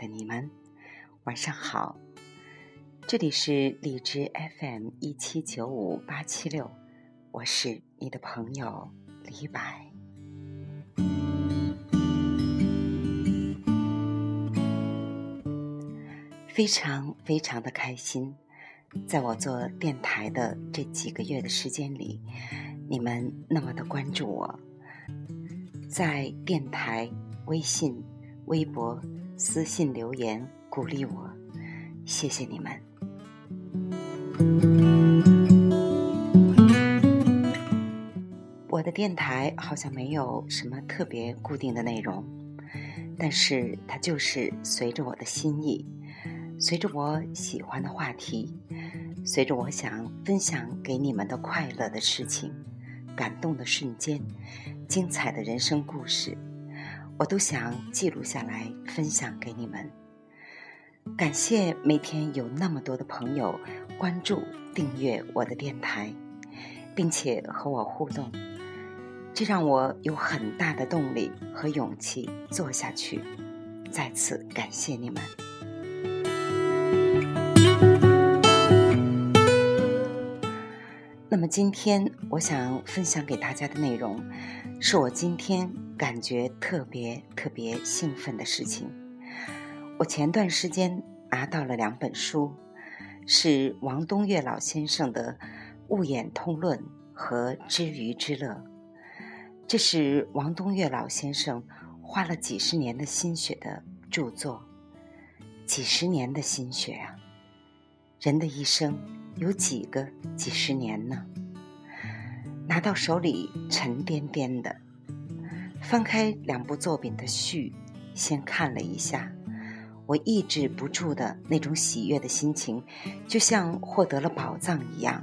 的你们，晚上好！这里是荔枝 FM 一七九五八七六，我是你的朋友李白。非常非常的开心，在我做电台的这几个月的时间里，你们那么的关注我，在电台、微信、微博。私信留言鼓励我，谢谢你们。我的电台好像没有什么特别固定的内容，但是它就是随着我的心意，随着我喜欢的话题，随着我想分享给你们的快乐的事情、感动的瞬间、精彩的人生故事。我都想记录下来，分享给你们。感谢每天有那么多的朋友关注、订阅我的电台，并且和我互动，这让我有很大的动力和勇气做下去。再次感谢你们。那么今天我想分享给大家的内容，是我今天。感觉特别特别兴奋的事情，我前段时间拿到了两本书，是王东岳老先生的《物演通论》和《知鱼之乐》。这是王东岳老先生花了几十年的心血的著作，几十年的心血啊！人的一生有几个几十年呢？拿到手里沉甸甸的。翻开两部作品的序，先看了一下，我抑制不住的那种喜悦的心情，就像获得了宝藏一样。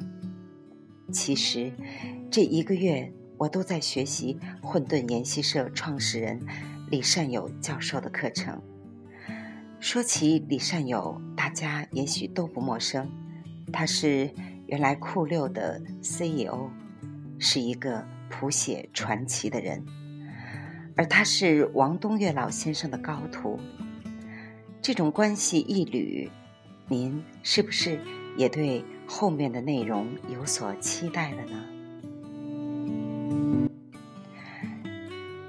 其实，这一个月我都在学习混沌研习社创始人李善友教授的课程。说起李善友，大家也许都不陌生，他是原来酷六的 CEO，是一个谱写传奇的人。而他是王东岳老先生的高徒，这种关系一缕，您是不是也对后面的内容有所期待了呢？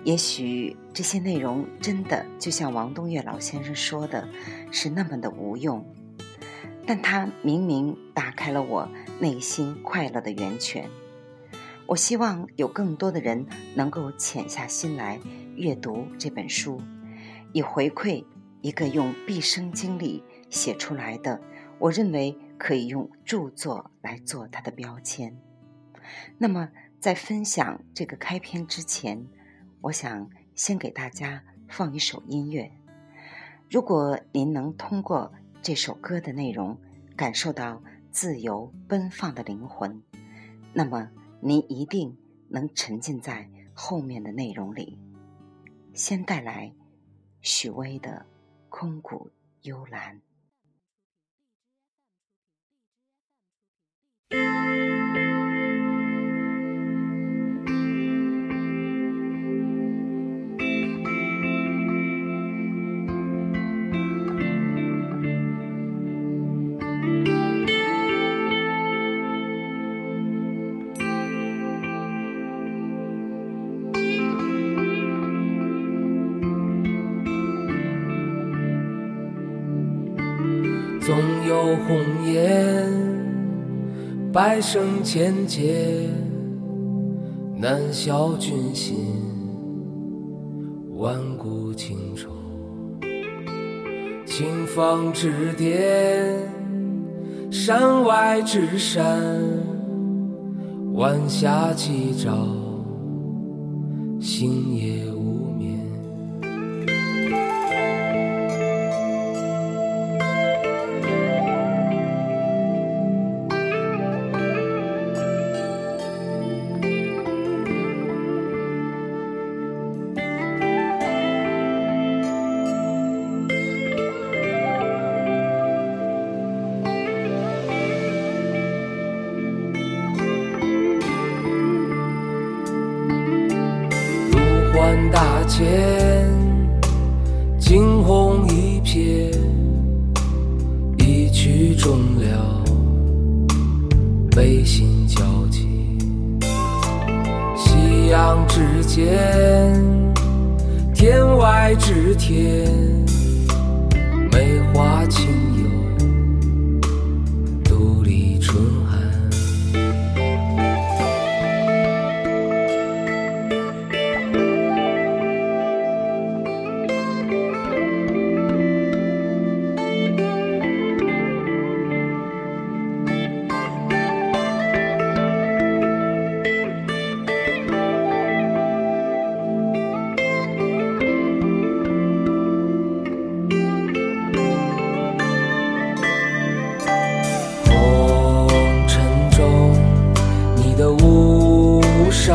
也许这些内容真的就像王东岳老先生说的，是那么的无用，但它明明打开了我内心快乐的源泉。我希望有更多的人能够潜下心来阅读这本书，以回馈一个用毕生精力写出来的，我认为可以用著作来做它的标签。那么，在分享这个开篇之前，我想先给大家放一首音乐。如果您能通过这首歌的内容感受到自由奔放的灵魂，那么。您一定能沉浸在后面的内容里。先带来许巍的《空谷幽兰》。百生千劫，难消君心，万古情仇。青风之巅，山外之山，晚霞起照，星夜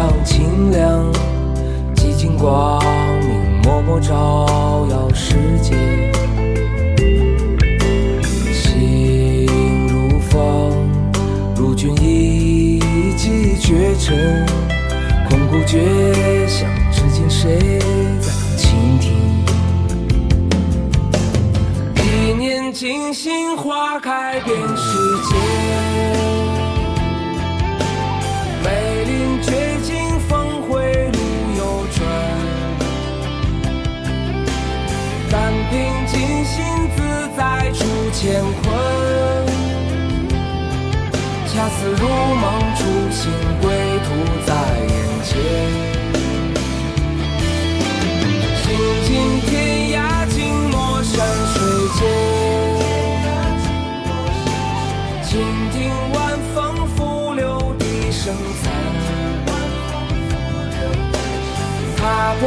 上清凉，几经光明，默默照耀世界。心如风，如君一骑绝尘，空谷绝响，至今谁在倾听？一念惊心，花开遍世界。似如梦初醒，归途在眼前。行尽天涯，尽墨山水间。倾听晚风拂柳笛声残，踏破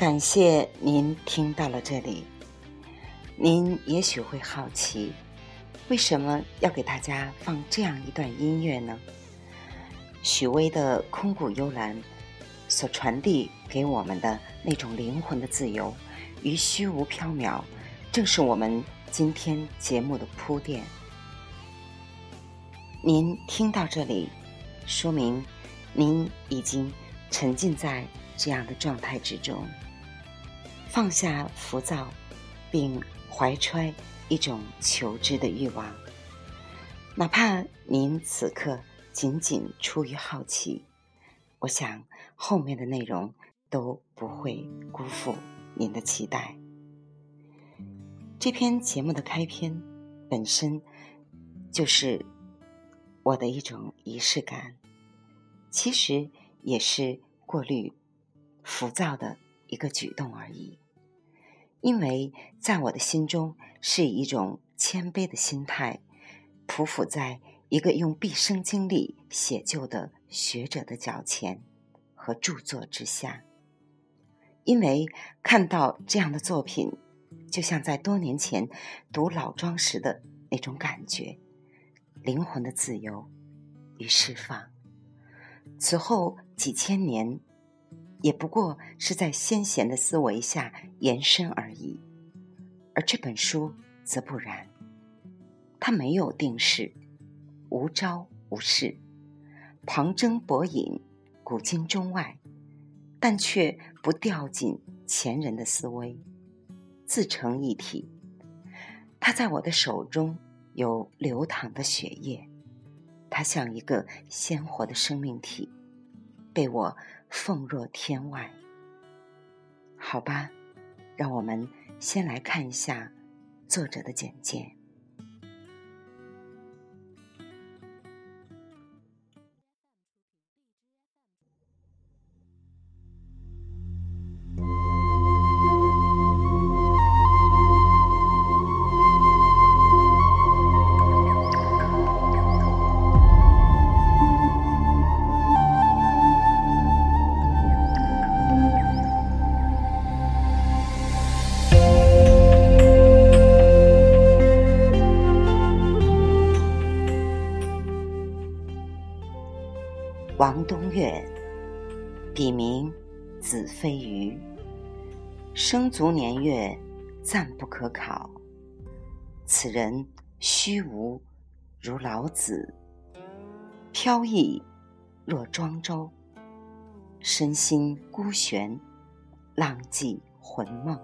感谢您听到了这里。您也许会好奇，为什么要给大家放这样一段音乐呢？许巍的《空谷幽兰》所传递给我们的那种灵魂的自由与虚无缥缈，正是我们今天节目的铺垫。您听到这里，说明您已经沉浸在这样的状态之中。放下浮躁，并怀揣一种求知的欲望。哪怕您此刻仅仅出于好奇，我想后面的内容都不会辜负您的期待。这篇节目的开篇本身就是我的一种仪式感，其实也是过滤浮躁的一个举动而已。因为在我的心中，是一种谦卑的心态，匍匐在一个用毕生精力写就的学者的脚前和著作之下。因为看到这样的作品，就像在多年前读老庄时的那种感觉，灵魂的自由与释放。此后几千年。也不过是在先贤的思维下延伸而已，而这本书则不然，它没有定式，无招无式，旁征博引，古今中外，但却不掉进前人的思维，自成一体。它在我的手中有流淌的血液，它像一个鲜活的生命体，被我。奉若天外，好吧，让我们先来看一下作者的简介。可考，此人虚无如老子，飘逸若庄周，身心孤悬，浪迹魂梦，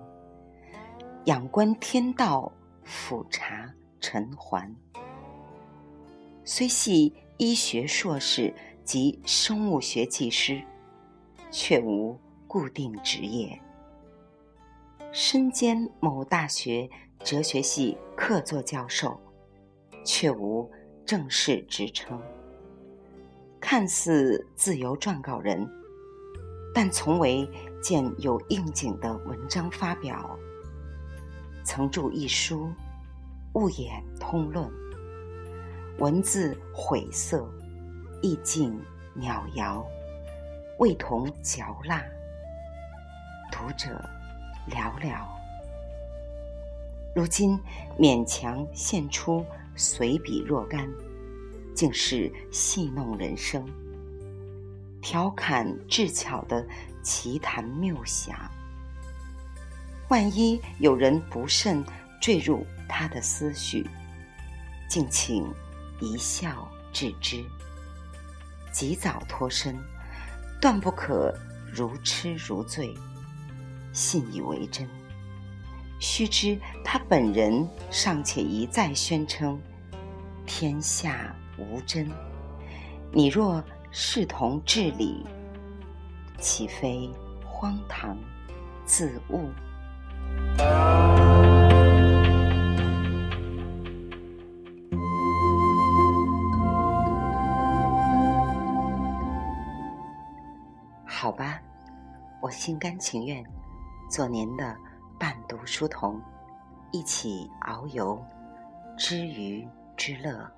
仰观天道，俯察尘寰。虽系医学硕士及生物学技师，却无固定职业。身兼某大学哲学系客座教授，却无正式职称。看似自由撰稿人，但从未见有应景的文章发表。曾著一书《物眼通论》，文字晦涩，意境渺遥，味同嚼蜡，读者。寥寥，如今勉强献出随笔若干，竟是戏弄人生、调侃智巧的奇谈谬想。万一有人不慎坠入他的思绪，敬请一笑置之，及早脱身，断不可如痴如醉。信以为真。须知他本人尚且一再宣称天下无真，你若视同至理，岂非荒唐自误？好吧，我心甘情愿。做您的伴读书童，一起遨游知鱼之乐。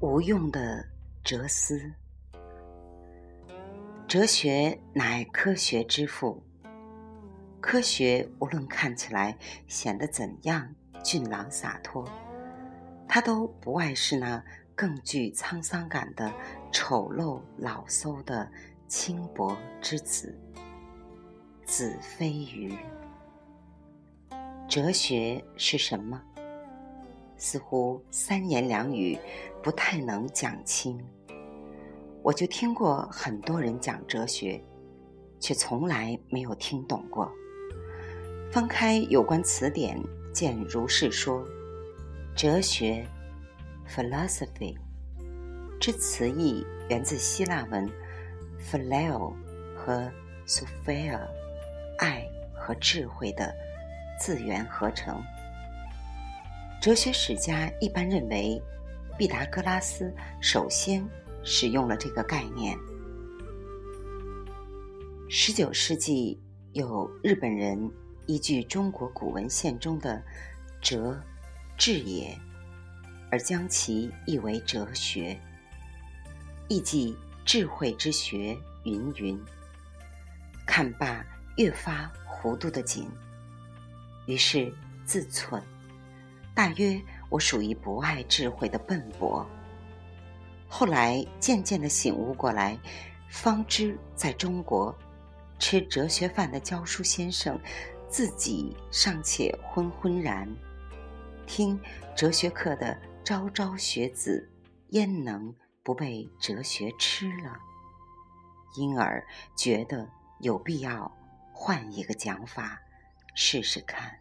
无用的哲思。哲学乃科学之父。科学无论看起来显得怎样俊朗洒脱，它都不外是那更具沧桑感的丑陋老叟的轻薄之子。子非鱼。哲学是什么？似乎三言两语不太能讲清。我就听过很多人讲哲学，却从来没有听懂过。翻开有关词典，见如是说：哲学 （philosophy） 之词义源自希腊文 “phileo” 和 “sophia”，爱和智慧的字源合成。哲学史家一般认为，毕达哥拉斯首先。使用了这个概念。十九世纪，有日本人依据中国古文献中的“哲”，智也，而将其译为哲学，意即智慧之学。云云，看罢越发糊涂的紧。于是自忖，大约我属于不爱智慧的笨拙。后来渐渐的醒悟过来，方知在中国，吃哲学饭的教书先生，自己尚且昏昏然，听哲学课的昭昭学子，焉能不被哲学吃了？因而觉得有必要换一个讲法，试试看。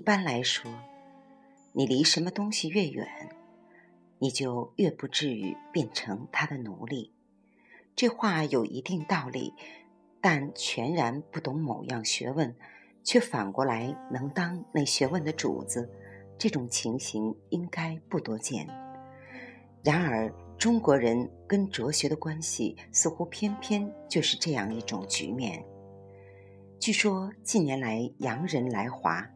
一般来说，你离什么东西越远，你就越不至于变成他的奴隶。这话有一定道理，但全然不懂某样学问，却反过来能当那学问的主子，这种情形应该不多见。然而，中国人跟哲学的关系似乎偏偏就是这样一种局面。据说近年来洋人来华。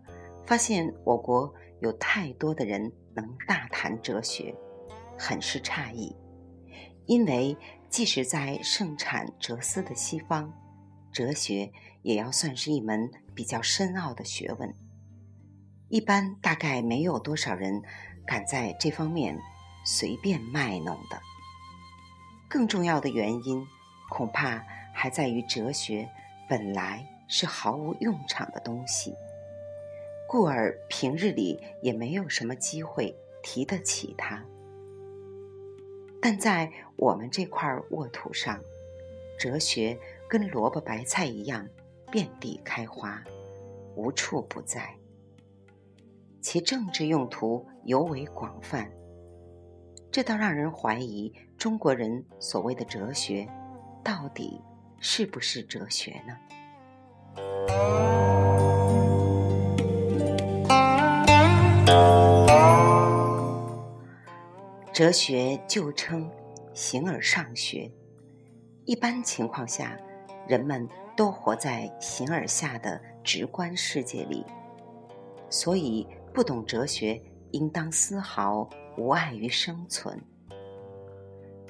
发现我国有太多的人能大谈哲学，很是诧异。因为即使在盛产哲思的西方，哲学也要算是一门比较深奥的学问。一般大概没有多少人敢在这方面随便卖弄的。更重要的原因，恐怕还在于哲学本来是毫无用场的东西。故而平日里也没有什么机会提得起它，但在我们这块沃土上，哲学跟萝卜白菜一样遍地开花，无处不在，其政治用途尤为广泛，这倒让人怀疑中国人所谓的哲学，到底是不是哲学呢？哲学旧称形而上学，一般情况下，人们都活在形而下的直观世界里，所以不懂哲学，应当丝毫无碍于生存。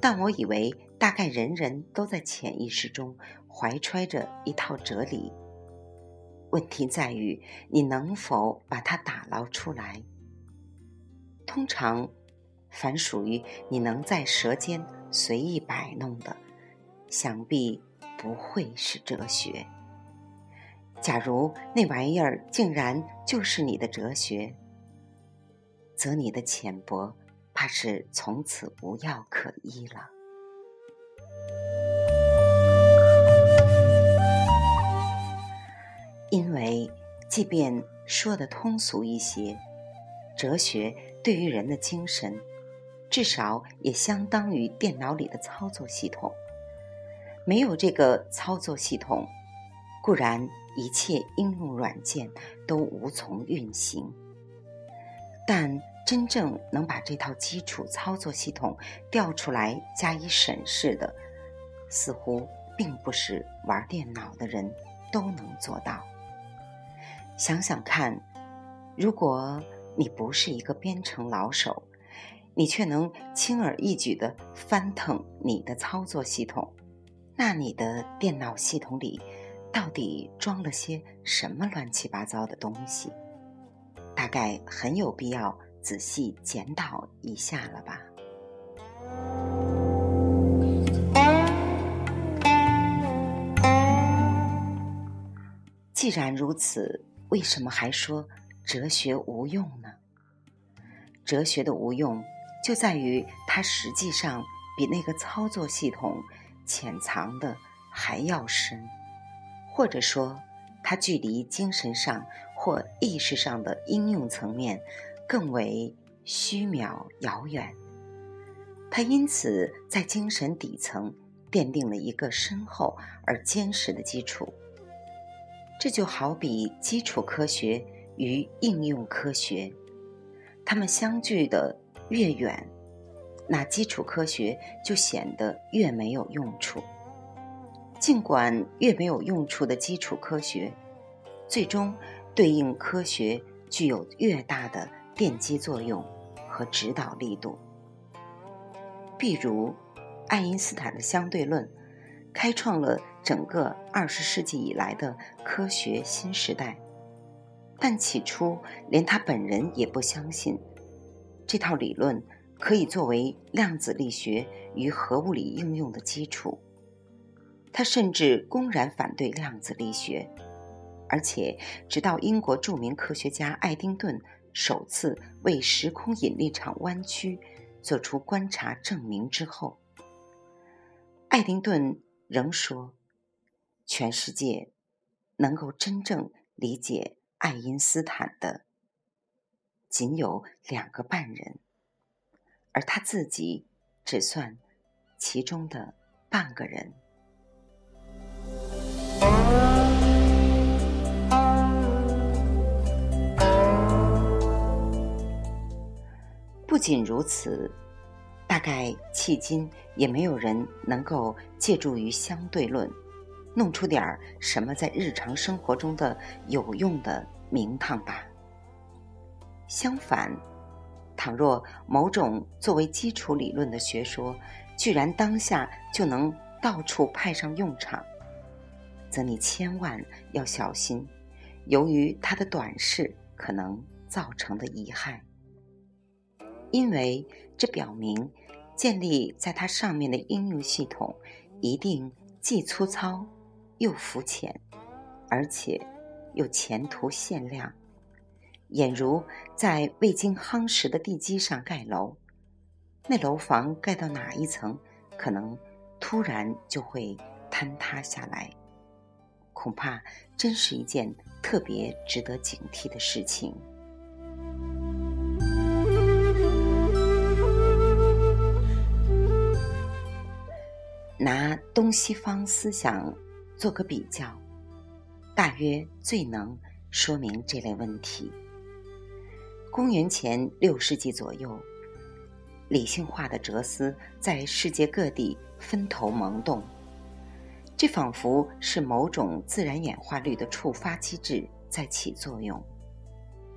但我以为，大概人人都在潜意识中怀揣着一套哲理，问题在于你能否把它打捞出来。通常。凡属于你能在舌尖随意摆弄的，想必不会是哲学。假如那玩意儿竟然就是你的哲学，则你的浅薄怕是从此无药可医了。因为，即便说的通俗一些，哲学对于人的精神。至少也相当于电脑里的操作系统。没有这个操作系统，固然一切应用软件都无从运行。但真正能把这套基础操作系统调出来加以审视的，似乎并不是玩电脑的人都能做到。想想看，如果你不是一个编程老手，你却能轻而易举地翻腾你的操作系统，那你的电脑系统里到底装了些什么乱七八糟的东西？大概很有必要仔细检讨一下了吧。既然如此，为什么还说哲学无用呢？哲学的无用。就在于它实际上比那个操作系统潜藏的还要深，或者说，它距离精神上或意识上的应用层面更为虚渺遥远。它因此在精神底层奠定了一个深厚而坚实的基础。这就好比基础科学与应用科学，它们相距的。越远，那基础科学就显得越没有用处。尽管越没有用处的基础科学，最终对应科学具有越大的奠基作用和指导力度。譬如，爱因斯坦的相对论，开创了整个二十世纪以来的科学新时代。但起初，连他本人也不相信。这套理论可以作为量子力学与核物理应用的基础。他甚至公然反对量子力学，而且直到英国著名科学家爱丁顿首次为时空引力场弯曲做出观察证明之后，爱丁顿仍说：“全世界能够真正理解爱因斯坦的仅有两个半人，而他自己只算其中的半个人。不仅如此，大概迄今也没有人能够借助于相对论，弄出点儿什么在日常生活中的有用的名堂吧。相反，倘若某种作为基础理论的学说，居然当下就能到处派上用场，则你千万要小心，由于它的短视可能造成的遗害。因为这表明，建立在它上面的应用系统一定既粗糙又肤浅，而且又前途限量。俨如在未经夯实的地基上盖楼，那楼房盖到哪一层，可能突然就会坍塌下来，恐怕真是一件特别值得警惕的事情。拿东西方思想做个比较，大约最能说明这类问题。公元前六世纪左右，理性化的哲思在世界各地分头萌动，这仿佛是某种自然演化律的触发机制在起作用。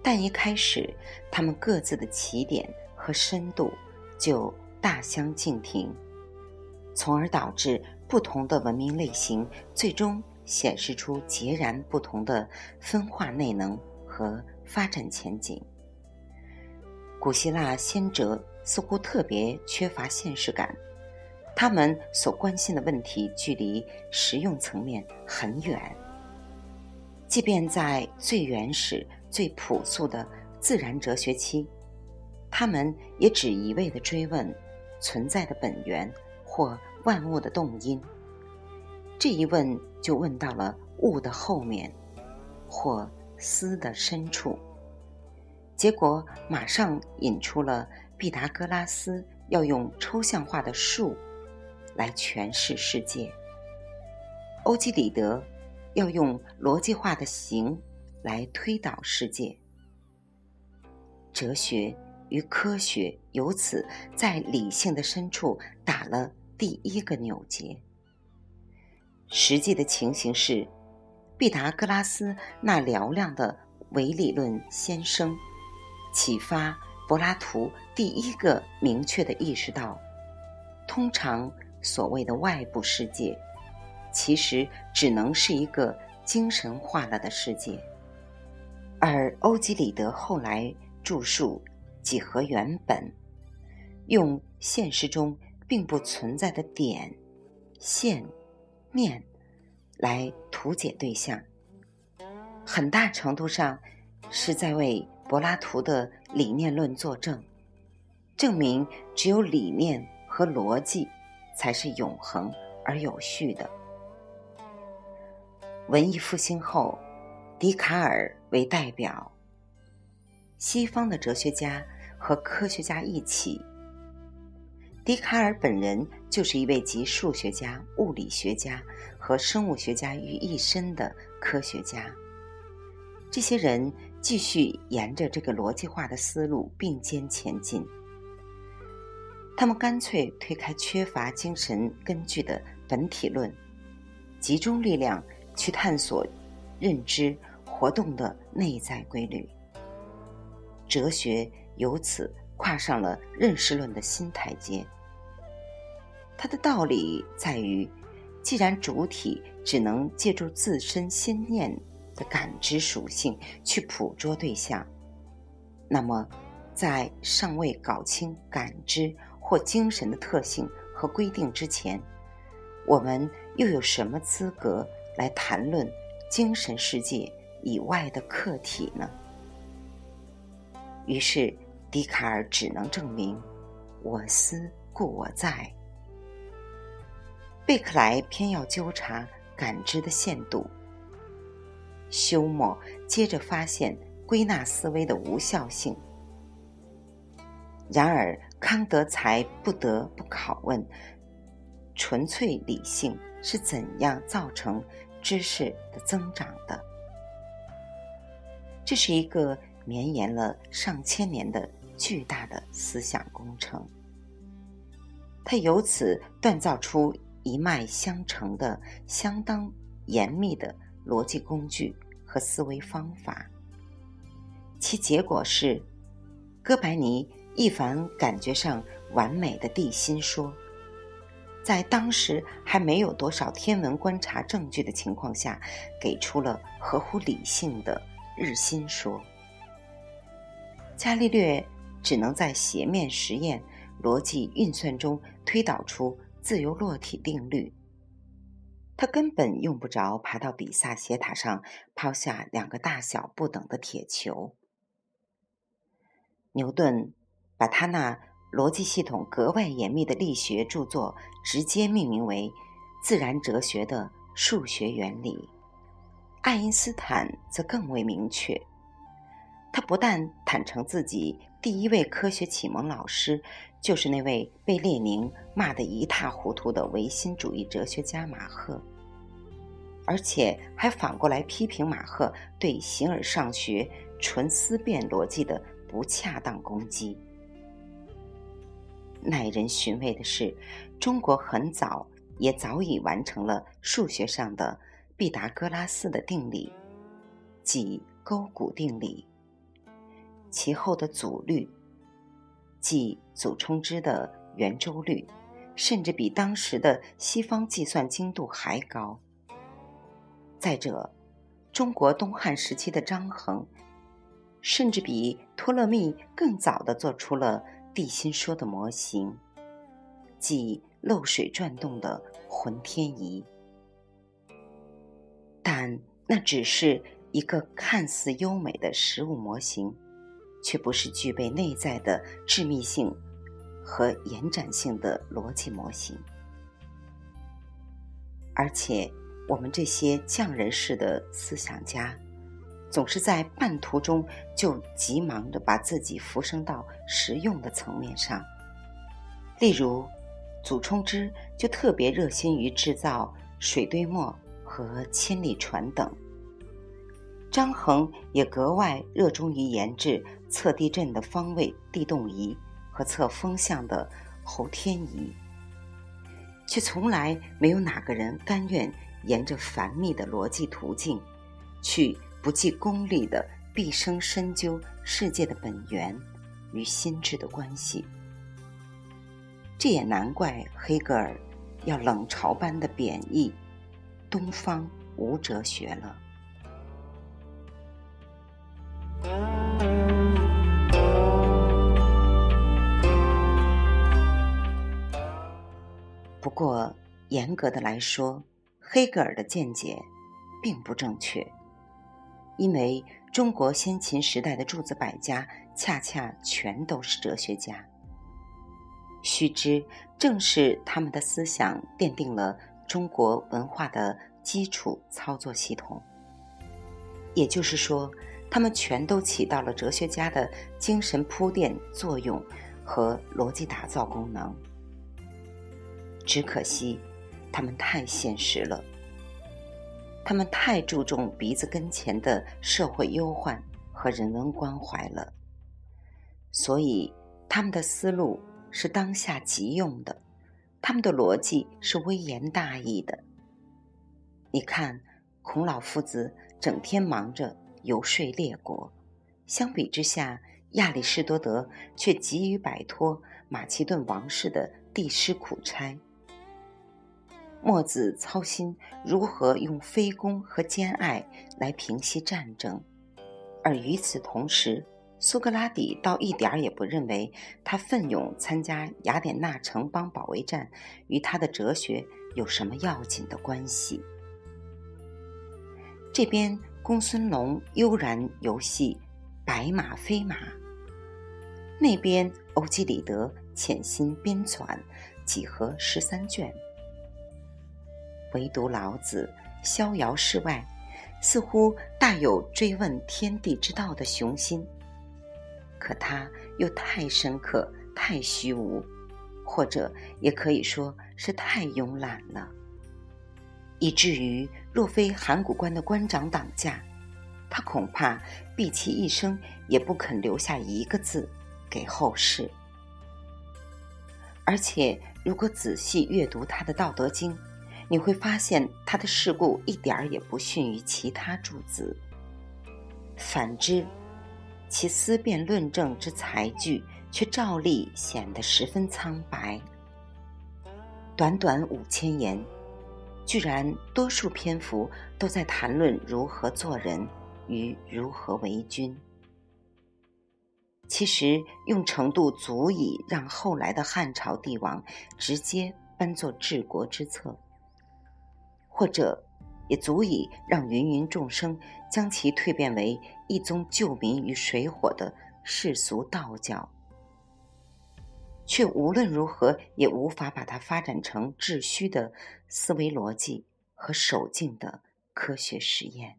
但一开始，他们各自的起点和深度就大相径庭。从而导致不同的文明类型最终显示出截然不同的分化内能和发展前景。古希腊先哲似乎特别缺乏现实感，他们所关心的问题距离实用层面很远。即便在最原始、最朴素的自然哲学期，他们也只一味地追问存在的本源。或万物的动因，这一问就问到了物的后面，或思的深处。结果马上引出了毕达哥拉斯要用抽象化的数来诠释世界，欧几里得要用逻辑化的形来推导世界。哲学与科学由此在理性的深处打了。第一个扭结。实际的情形是，毕达哥拉斯那嘹亮的伪理论先声，启发柏拉图第一个明确的意识到，通常所谓的外部世界，其实只能是一个精神化了的世界。而欧几里得后来著述《几何原本》，用现实中。并不存在的点、线、面，来图解对象，很大程度上是在为柏拉图的理念论作证，证明只有理念和逻辑才是永恒而有序的。文艺复兴后，笛卡尔为代表，西方的哲学家和科学家一起。笛卡尔本人就是一位集数学家、物理学家和生物学家于一身的科学家。这些人继续沿着这个逻辑化的思路并肩前进。他们干脆推开缺乏精神根据的本体论，集中力量去探索认知活动的内在规律。哲学由此跨上了认识论的新台阶。它的道理在于，既然主体只能借助自身心念的感知属性去捕捉对象，那么，在尚未搞清感知或精神的特性和规定之前，我们又有什么资格来谈论精神世界以外的客体呢？于是，笛卡尔只能证明：我思故我在。贝克莱偏要纠察感知的限度，休谟接着发现归纳思维的无效性，然而康德才不得不拷问：纯粹理性是怎样造成知识的增长的？这是一个绵延了上千年的巨大的思想工程。他由此锻造出一脉相承的、相当严密的逻辑工具和思维方法。其结果是，哥白尼一凡感觉上完美的地心说，在当时还没有多少天文观察证据的情况下，给出了合乎理性的日心说。伽利略只能在斜面实验、逻辑运算中推导出自由落体定律。他根本用不着爬到比萨斜塔上抛下两个大小不等的铁球。牛顿把他那逻辑系统格外严密的力学著作直接命名为《自然哲学的数学原理》。爱因斯坦则更为明确，他不但坦诚自己第一位科学启蒙老师就是那位被列宁骂得一塌糊涂的唯心主义哲学家马赫，而且还反过来批评马赫对形而上学、纯思辨逻辑的。不恰当攻击。耐人寻味的是，中国很早也早已完成了数学上的毕达哥拉斯的定理，即勾股定理。其后的阻律，即祖冲之的圆周率，甚至比当时的西方计算精度还高。再者，中国东汉时期的张衡。甚至比托勒密更早的做出了地心说的模型，即漏水转动的浑天仪。但那只是一个看似优美的实物模型，却不是具备内在的致密性和延展性的逻辑模型。而且，我们这些匠人式的思想家。总是在半途中就急忙的把自己浮升到实用的层面上。例如，祖冲之就特别热心于制造水堆磨和千里船等；张衡也格外热衷于研制测地震的方位地动仪和测风向的候天仪，却从来没有哪个人甘愿沿着繁密的逻辑途径去。不计功利的毕生深究世界的本源与心智的关系，这也难怪黑格尔要冷嘲般的贬义“东方无哲学”了。不过，严格的来说，黑格尔的见解并不正确。因为中国先秦时代的诸子百家恰恰全都是哲学家，须知正是他们的思想奠定了中国文化的基础操作系统。也就是说，他们全都起到了哲学家的精神铺垫作用和逻辑打造功能。只可惜，他们太现实了。他们太注重鼻子跟前的社会忧患和人文关怀了，所以他们的思路是当下急用的，他们的逻辑是微言大义的。你看，孔老夫子整天忙着游说列国，相比之下，亚里士多德却急于摆脱马其顿王室的帝师苦差。墨子操心如何用非攻和兼爱来平息战争，而与此同时，苏格拉底倒一点儿也不认为他奋勇参加雅典娜城邦保卫战与他的哲学有什么要紧的关系。这边公孙龙悠然游戏白马非马，那边欧几里得潜心编纂几何十三卷。唯独老子逍遥世外，似乎大有追问天地之道的雄心，可他又太深刻、太虚无，或者也可以说是太慵懒了，以至于若非函谷关的关长挡驾，他恐怕毕其一生也不肯留下一个字给后世。而且，如果仔细阅读他的《道德经》，你会发现他的事故一点儿也不逊于其他诸子。反之，其思辨论证之才具，却照例显得十分苍白。短短五千言，居然多数篇幅都在谈论如何做人与如何为君。其实用程度足以让后来的汉朝帝王直接搬作治国之策，或者也足以让芸芸众生将其蜕变为一宗救民于水火的世俗道教，却无论如何也无法把它发展成秩虚的思维逻辑和守静的科学实验。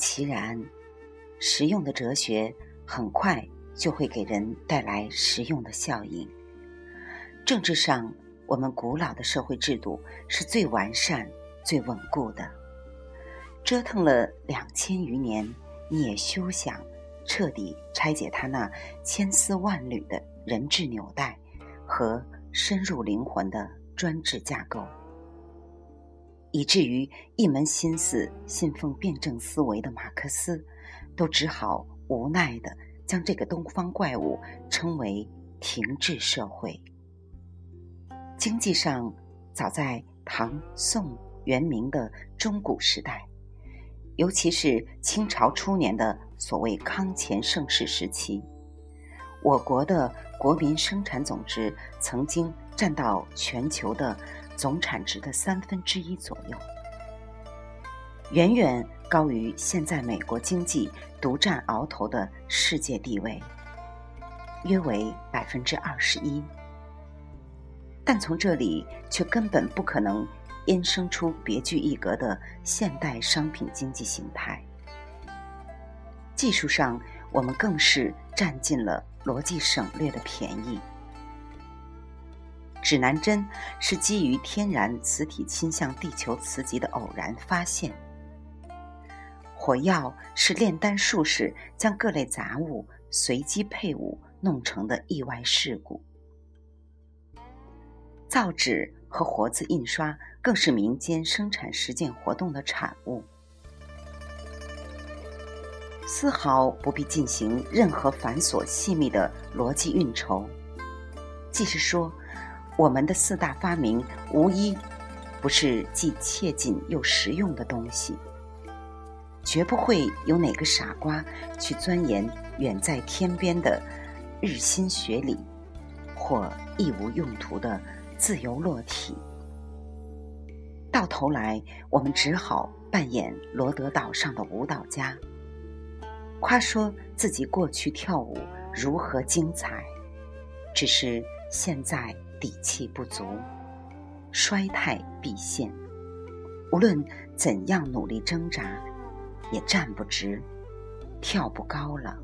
其然，实用的哲学很快就会给人带来实用的效应。政治上，我们古老的社会制度是最完善、最稳固的。折腾了两千余年，你也休想彻底拆解它那千丝万缕的人质纽带和深入灵魂的专制架构。以至于一门心思信奉辩证思维的马克思，都只好无奈地将这个东方怪物称为停滞社会。经济上，早在唐、宋、元、明的中古时代，尤其是清朝初年的所谓康乾盛世时期，我国的国民生产总值曾经占到全球的。总产值的三分之一左右，远远高于现在美国经济独占鳌头的世界地位，约为百分之二十一。但从这里却根本不可能衍生出别具一格的现代商品经济形态。技术上，我们更是占尽了逻辑省略的便宜。指南针是基于天然磁体倾向地球磁极的偶然发现，火药是炼丹术士将各类杂物随机配伍弄成的意外事故，造纸和活字印刷更是民间生产实践活动的产物，丝毫不必进行任何繁琐细密的逻辑运筹，即是说。我们的四大发明无一不是既切近又实用的东西，绝不会有哪个傻瓜去钻研远在天边的日心学理，或一无用途的自由落体。到头来，我们只好扮演罗德岛上的舞蹈家，夸说自己过去跳舞如何精彩，只是现在。底气不足，衰态毕现。无论怎样努力挣扎，也站不直，跳不高了。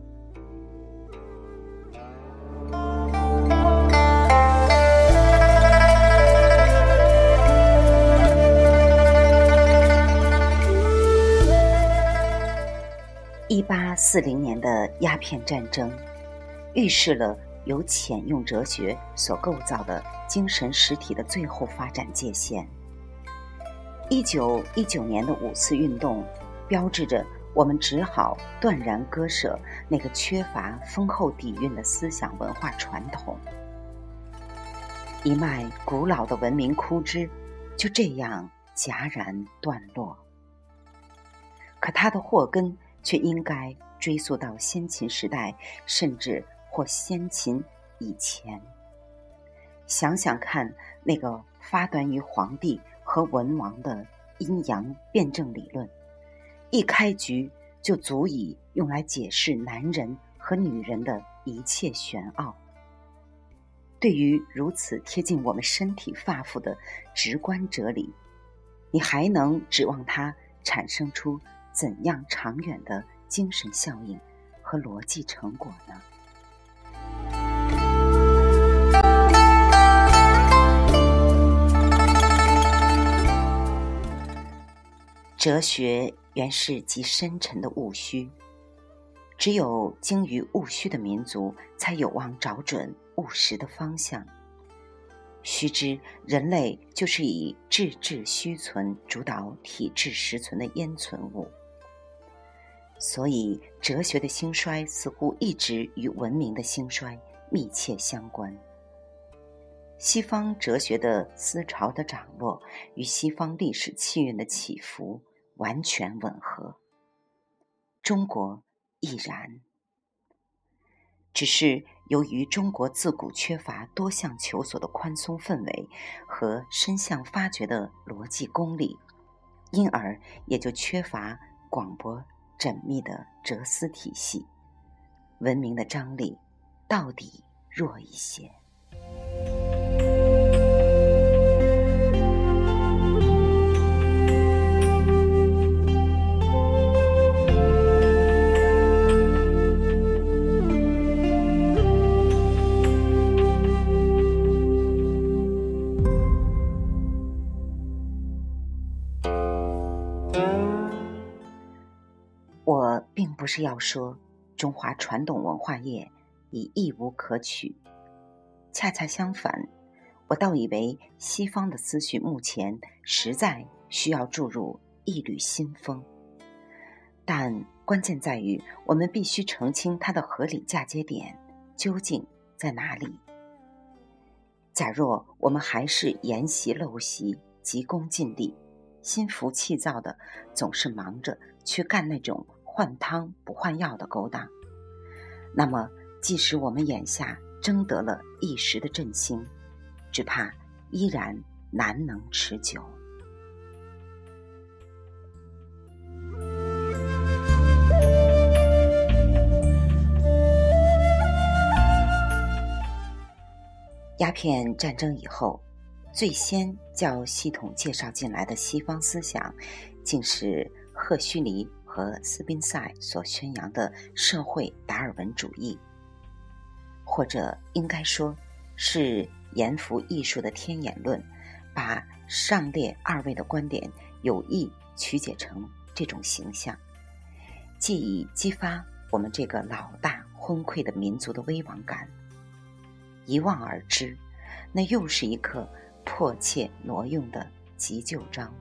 一八四零年的鸦片战争，预示了。由潜用哲学所构造的精神实体的最后发展界限。一九一九年的五四运动，标志着我们只好断然割舍那个缺乏丰厚底蕴的思想文化传统。一脉古老的文明枯枝就这样戛然断落。可它的祸根却应该追溯到先秦时代，甚至或先秦以前。想想看，那个发端于皇帝和文王的阴阳辩证理论，一开局就足以用来解释男人和女人的一切玄奥。对于如此贴近我们身体发肤的直观哲理，你还能指望它产生出怎样长远的精神效应和逻辑成果呢？哲学原是极深沉的务虚，只有精于务虚的民族，才有望找准。务实的方向。须知，人类就是以质质虚存主导体质实存的烟存物，所以哲学的兴衰似乎一直与文明的兴衰密切相关。西方哲学的思潮的涨落与西方历史气运的起伏完全吻合，中国亦然。只是由于中国自古缺乏多项求索的宽松氛围和深向发掘的逻辑功力，因而也就缺乏广博缜密的哲思体系，文明的张力到底弱一些。不是要说中华传统文化业已一无可取，恰恰相反，我倒以为西方的思绪目前实在需要注入一缕新风。但关键在于，我们必须澄清它的合理嫁接点究竟在哪里。假若我们还是沿袭陋习、急功近利、心浮气躁的，总是忙着去干那种。换汤不换药的勾当，那么即使我们眼下争得了一时的振兴，只怕依然难能持久。鸦片战争以后，最先叫系统介绍进来的西方思想，竟是赫胥黎。和斯宾塞所宣扬的社会达尔文主义，或者应该说，是严复艺术的天演论，把上列二位的观点有意曲解成这种形象，既以激发我们这个老大昏聩的民族的危亡感。一望而知，那又是一颗迫切挪用的急救章。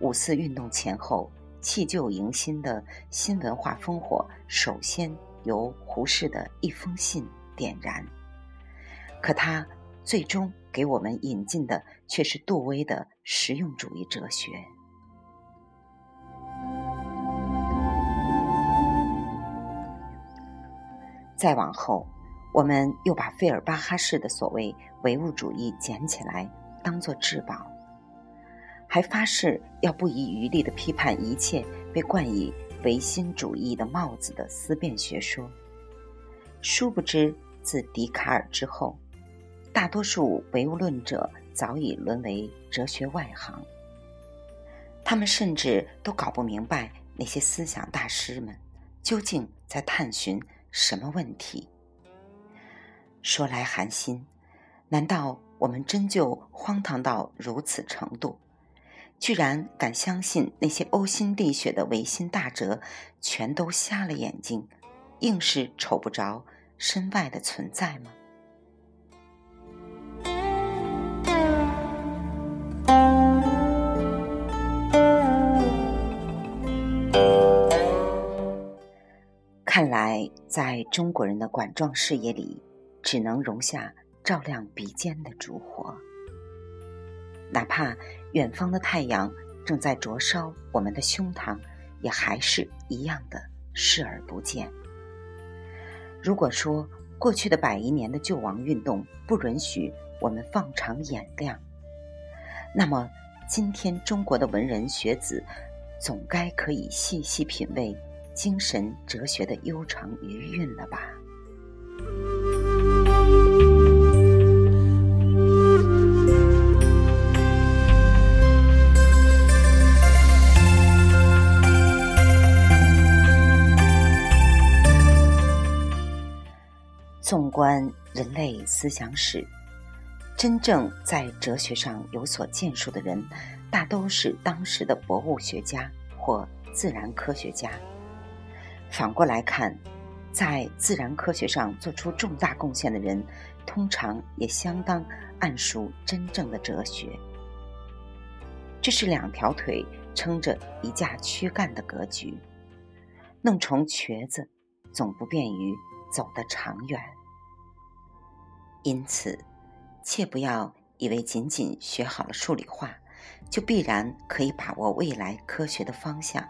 五四运动前后。弃旧迎新的新文化烽火，首先由胡适的一封信点燃。可他最终给我们引进的却是杜威的实用主义哲学。再往后，我们又把费尔巴哈式的所谓唯物主义捡起来，当作至宝。还发誓要不遗余力地批判一切被冠以唯心主义的帽子的思辨学说。殊不知，自笛卡尔之后，大多数唯物论者早已沦为哲学外行。他们甚至都搞不明白那些思想大师们究竟在探寻什么问题。说来寒心，难道我们真就荒唐到如此程度？居然敢相信那些呕心沥血的唯心大哲，全都瞎了眼睛，硬是瞅不着身外的存在吗？看来，在中国人的管状视野里，只能容下照亮鼻尖的烛火。哪怕远方的太阳正在灼烧我们的胸膛，也还是一样的视而不见。如果说过去的百余年的救亡运动不允许我们放长眼量，那么今天中国的文人学子总该可以细细品味精神哲学的悠长余韵了吧。纵观人类思想史，真正在哲学上有所建树的人，大都是当时的博物学家或自然科学家。反过来看，在自然科学上做出重大贡献的人，通常也相当谙熟真正的哲学。这是两条腿撑着一架躯干的格局，弄成瘸子，总不便于走得长远。因此，切不要以为仅仅学好了数理化，就必然可以把握未来科学的方向；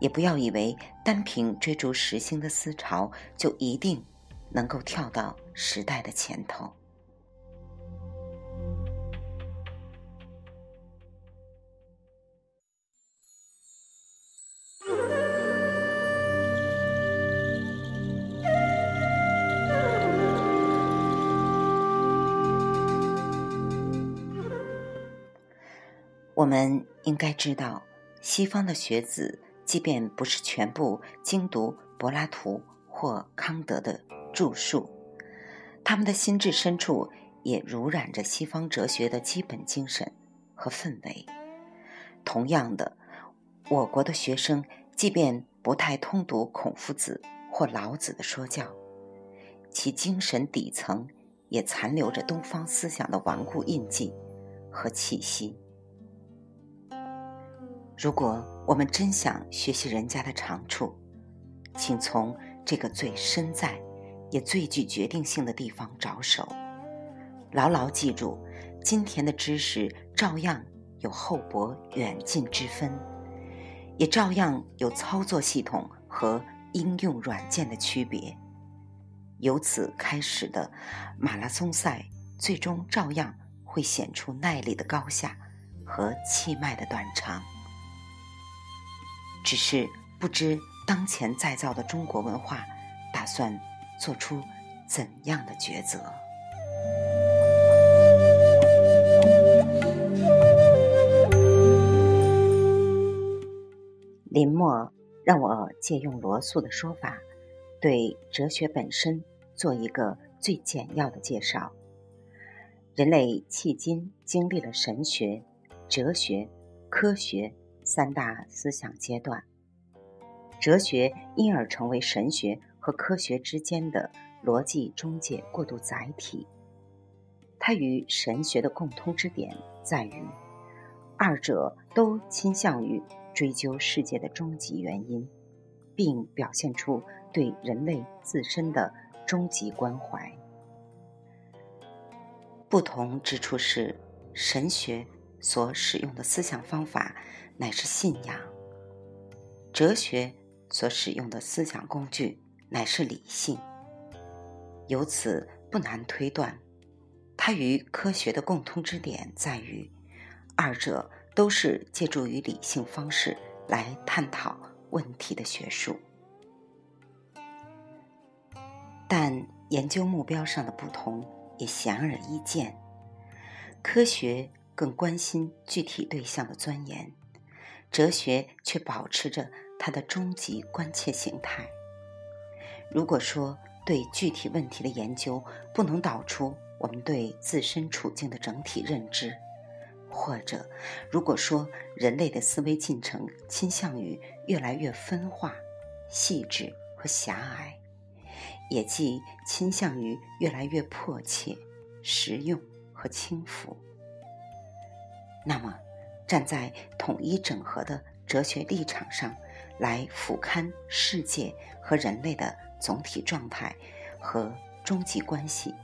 也不要以为单凭追逐时兴的思潮，就一定能够跳到时代的前头。我们应该知道，西方的学子即便不是全部精读柏拉图或康德的著述，他们的心智深处也濡染着西方哲学的基本精神和氛围。同样的，我国的学生即便不太通读孔夫子或老子的说教，其精神底层也残留着东方思想的顽固印记和气息。如果我们真想学习人家的长处，请从这个最深在也最具决定性的地方着手。牢牢记住，今天的知识照样有厚薄远近之分，也照样有操作系统和应用软件的区别。由此开始的马拉松赛，最终照样会显出耐力的高下和气脉的短长。只是不知当前再造的中国文化，打算做出怎样的抉择？林默让我借用罗素的说法，对哲学本身做一个最简要的介绍。人类迄今经历了神学、哲学、科学。三大思想阶段，哲学因而成为神学和科学之间的逻辑中介过渡载体。它与神学的共通之点在于，二者都倾向于追究世界的终极原因，并表现出对人类自身的终极关怀。不同之处是，神学所使用的思想方法。乃是信仰，哲学所使用的思想工具乃是理性。由此不难推断，它与科学的共通之点在于，二者都是借助于理性方式来探讨问题的学术。但研究目标上的不同也显而易见，科学更关心具体对象的钻研。哲学却保持着它的终极关切形态。如果说对具体问题的研究不能导出我们对自身处境的整体认知，或者如果说人类的思维进程倾向于越来越分化、细致和狭隘，也即倾向于越来越迫切、实用和轻浮，那么。站在统一整合的哲学立场上，来俯瞰世界和人类的总体状态和终极关系，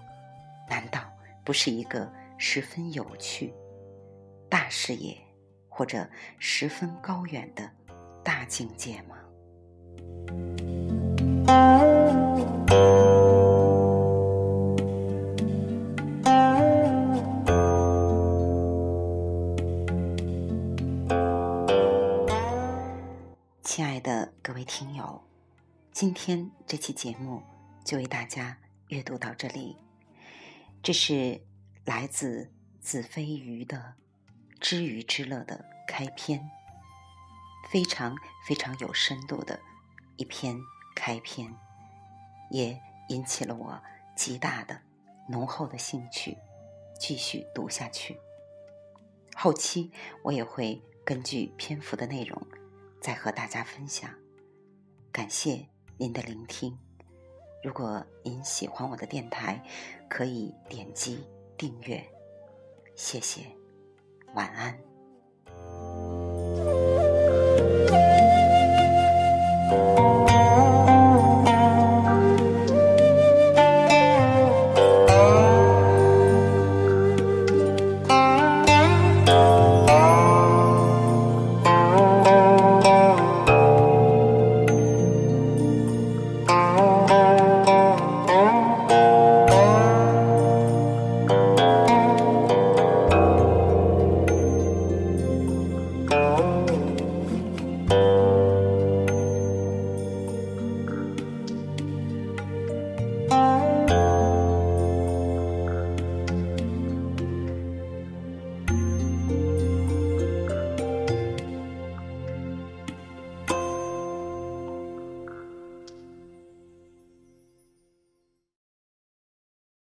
难道不是一个十分有趣、大视野或者十分高远的大境界吗？听友，今天这期节目就为大家阅读到这里。这是来自子非鱼的《知鱼之乐》的开篇，非常非常有深度的一篇开篇，也引起了我极大的浓厚的兴趣，继续读下去。后期我也会根据篇幅的内容再和大家分享。感谢您的聆听。如果您喜欢我的电台，可以点击订阅，谢谢，晚安。